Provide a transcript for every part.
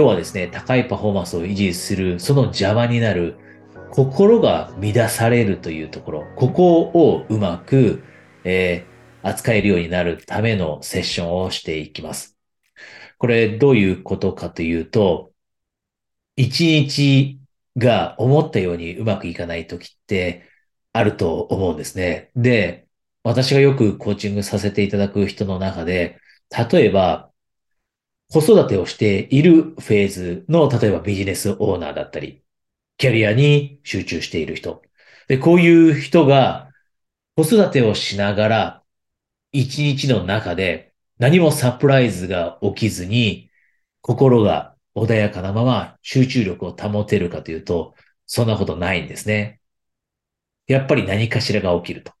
今日はですね、高いパフォーマンスを維持する、その邪魔になる、心が乱されるというところ、ここをうまく、えー、扱えるようになるためのセッションをしていきます。これどういうことかというと、一日が思ったようにうまくいかない時ってあると思うんですね。で、私がよくコーチングさせていただく人の中で、例えば、子育てをしているフェーズの、例えばビジネスオーナーだったり、キャリアに集中している人。で、こういう人が子育てをしながら、一日の中で何もサプライズが起きずに、心が穏やかなまま集中力を保てるかというと、そんなことないんですね。やっぱり何かしらが起きると。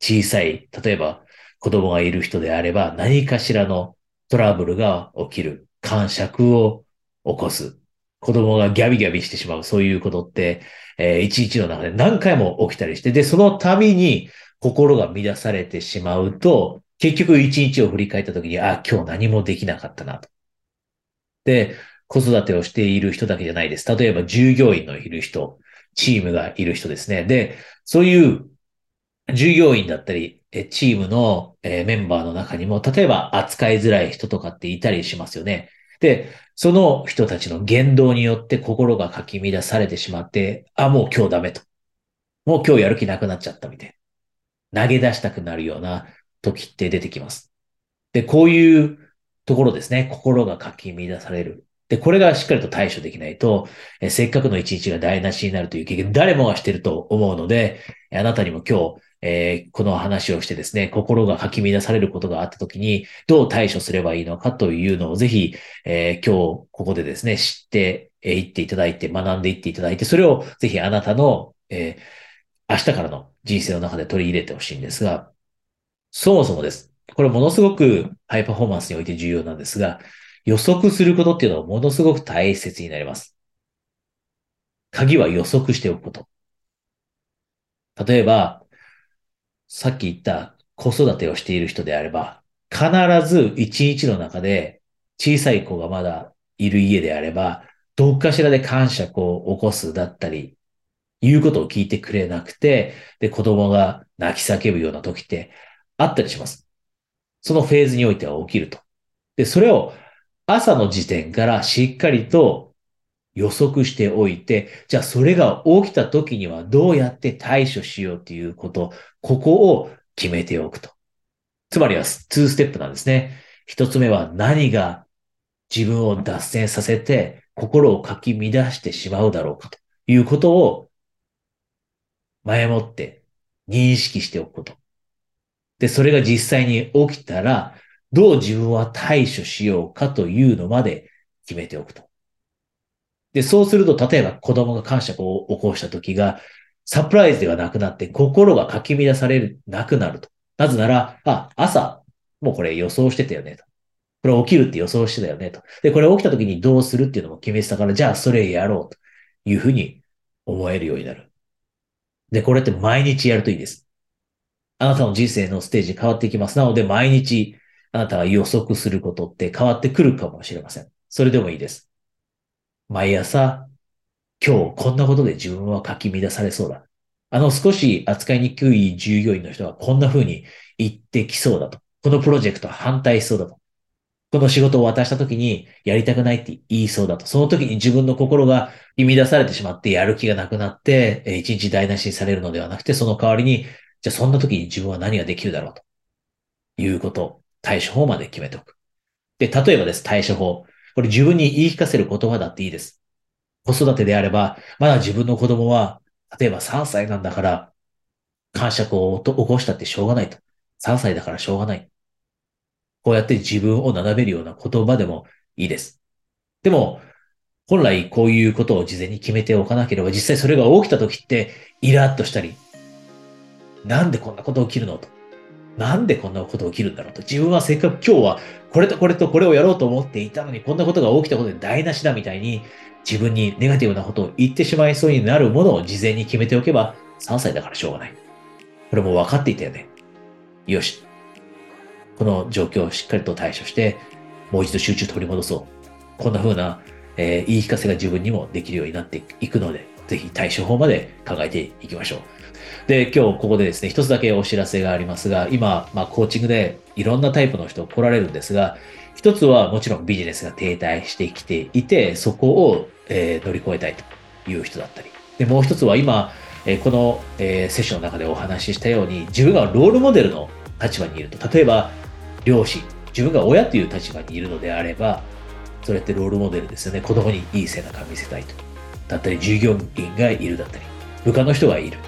小さい、例えば子供がいる人であれば何かしらのトラブルが起きる。感触を起こす。子供がギャビギャビしてしまう。そういうことって、えー、一日の中で何回も起きたりして、で、その度に心が乱されてしまうと、結局一日を振り返った時に、あ、今日何もできなかったなと。で、子育てをしている人だけじゃないです。例えば従業員のいる人、チームがいる人ですね。で、そういう従業員だったり、チームのメンバーの中にも、例えば扱いづらい人とかっていたりしますよね。で、その人たちの言動によって心がかき乱されてしまって、あ、もう今日ダメと。もう今日やる気なくなっちゃったみたいな。投げ出したくなるような時って出てきます。で、こういうところですね。心がかき乱される。で、これがしっかりと対処できないと、えせっかくの一日が台無しになるという経験、誰もがしてると思うので、あなたにも今日、えー、この話をしてですね、心がかき乱されることがあったときに、どう対処すればいいのかというのをぜひ、えー、今日ここでですね、知っていっていただいて、学んでいっていただいて、それをぜひあなたの、えー、明日からの人生の中で取り入れてほしいんですが、そもそもです。これものすごくハイパフォーマンスにおいて重要なんですが、予測することっていうのはものすごく大切になります。鍵は予測しておくこと。例えば、さっき言った子育てをしている人であれば、必ず一日の中で小さい子がまだいる家であれば、どっかしらで感触を起こすだったり、言うことを聞いてくれなくて、で、子供が泣き叫ぶような時ってあったりします。そのフェーズにおいては起きると。で、それを朝の時点からしっかりと予測しておいて、じゃあそれが起きた時にはどうやって対処しようということ、ここを決めておくと。つまりは2ステップなんですね。一つ目は何が自分を脱線させて心をかき乱してしまうだろうかということを前もって認識しておくこと。で、それが実際に起きたら、どう自分は対処しようかというのまで決めておくと。で、そうすると、例えば子供が感触を起こした時が、サプライズではなくなって、心がかき乱される、なくなると。なぜなら、あ、朝、もうこれ予想してたよねと。これ起きるって予想してたよねと。で、これ起きた時にどうするっていうのも決めてたから、じゃあそれやろうというふうに思えるようになる。で、これって毎日やるといいです。あなたの人生のステージ変わっていきます。なので、毎日あなたが予測することって変わってくるかもしれません。それでもいいです。毎朝、今日こんなことで自分はかき乱されそうだ。あの少し扱いにくい従業員の人はこんな風に言ってきそうだと。このプロジェクト反対しそうだと。この仕事を渡した時にやりたくないって言いそうだと。その時に自分の心が意味出されてしまってやる気がなくなって、一日台無しにされるのではなくて、その代わりに、じゃあそんな時に自分は何ができるだろうということ対処法まで決めておく。で、例えばです、対処法。これ自分に言い聞かせる言葉だっていいです。子育てであれば、まだ自分の子供は、例えば3歳なんだから、感触を起こしたってしょうがないと。3歳だからしょうがない。こうやって自分を学べるような言葉でもいいです。でも、本来こういうことを事前に決めておかなければ、実際それが起きた時って、イラッとしたり、なんでこんなこと起きるのと。なんでこんなこと起きるんだろうと。自分はせっかく今日はこれとこれとこれをやろうと思っていたのに、こんなことが起きたことで台無しだみたいに、自分にネガティブなことを言ってしまいそうになるものを事前に決めておけば、3歳だからしょうがない。これも分かっていたよね。よし。この状況をしっかりと対処して、もう一度集中取り戻そう。こんな風なえー言い聞かせが自分にもできるようになっていくので、ぜひ対処法まで考えていきましょう。で、今日ここでですね、一つだけお知らせがありますが、今、まあ、コーチングでいろんなタイプの人来られるんですが、一つはもちろんビジネスが停滞してきていて、そこを、えー乗り越えたいという人だったり。で、もう一つは今、えーこの、えーセッションの中でお話ししたように、自分がロールモデルの立場にいると、例えば、両親、自分が親という立場にいるのであれば、それってロールモデルですよね。子供にいい背中見せたいと。だったり、従業員がいるだったり、部下の人がいる。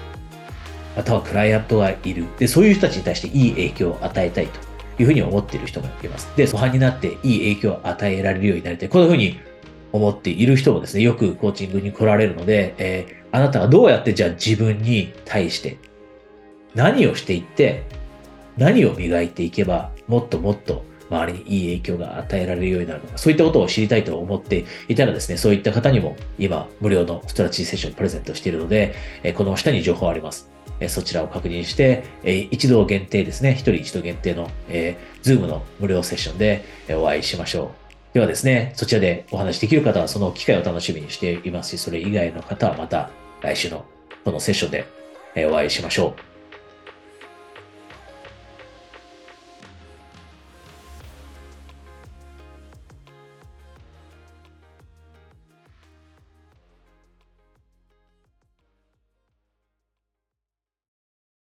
またはクライアントがいる。で、そういう人たちに対していい影響を与えたいというふうに思っている人もいます。で、初版になっていい影響を与えられるようになりたい。こういうふうに思っている人もですね、よくコーチングに来られるので、えーあなたがどうやってじゃあ自分に対して何をしていって、何を磨いていけば、もっともっと周りにいい影響が与えられるようになるのか、そういったことを知りたいと思っていたらですね、そういった方にも今、無料のストラテジーセッションをプレゼントしているので、この下に情報あります。そちらを確認して、一度限定ですね、一人一度限定の、えー、Zoom の無料セッションでお会いしましょう。ではですね、そちらでお話しできる方はその機会を楽しみにしていますし、それ以外の方はまた来週のこのセッションでお会いしましょう。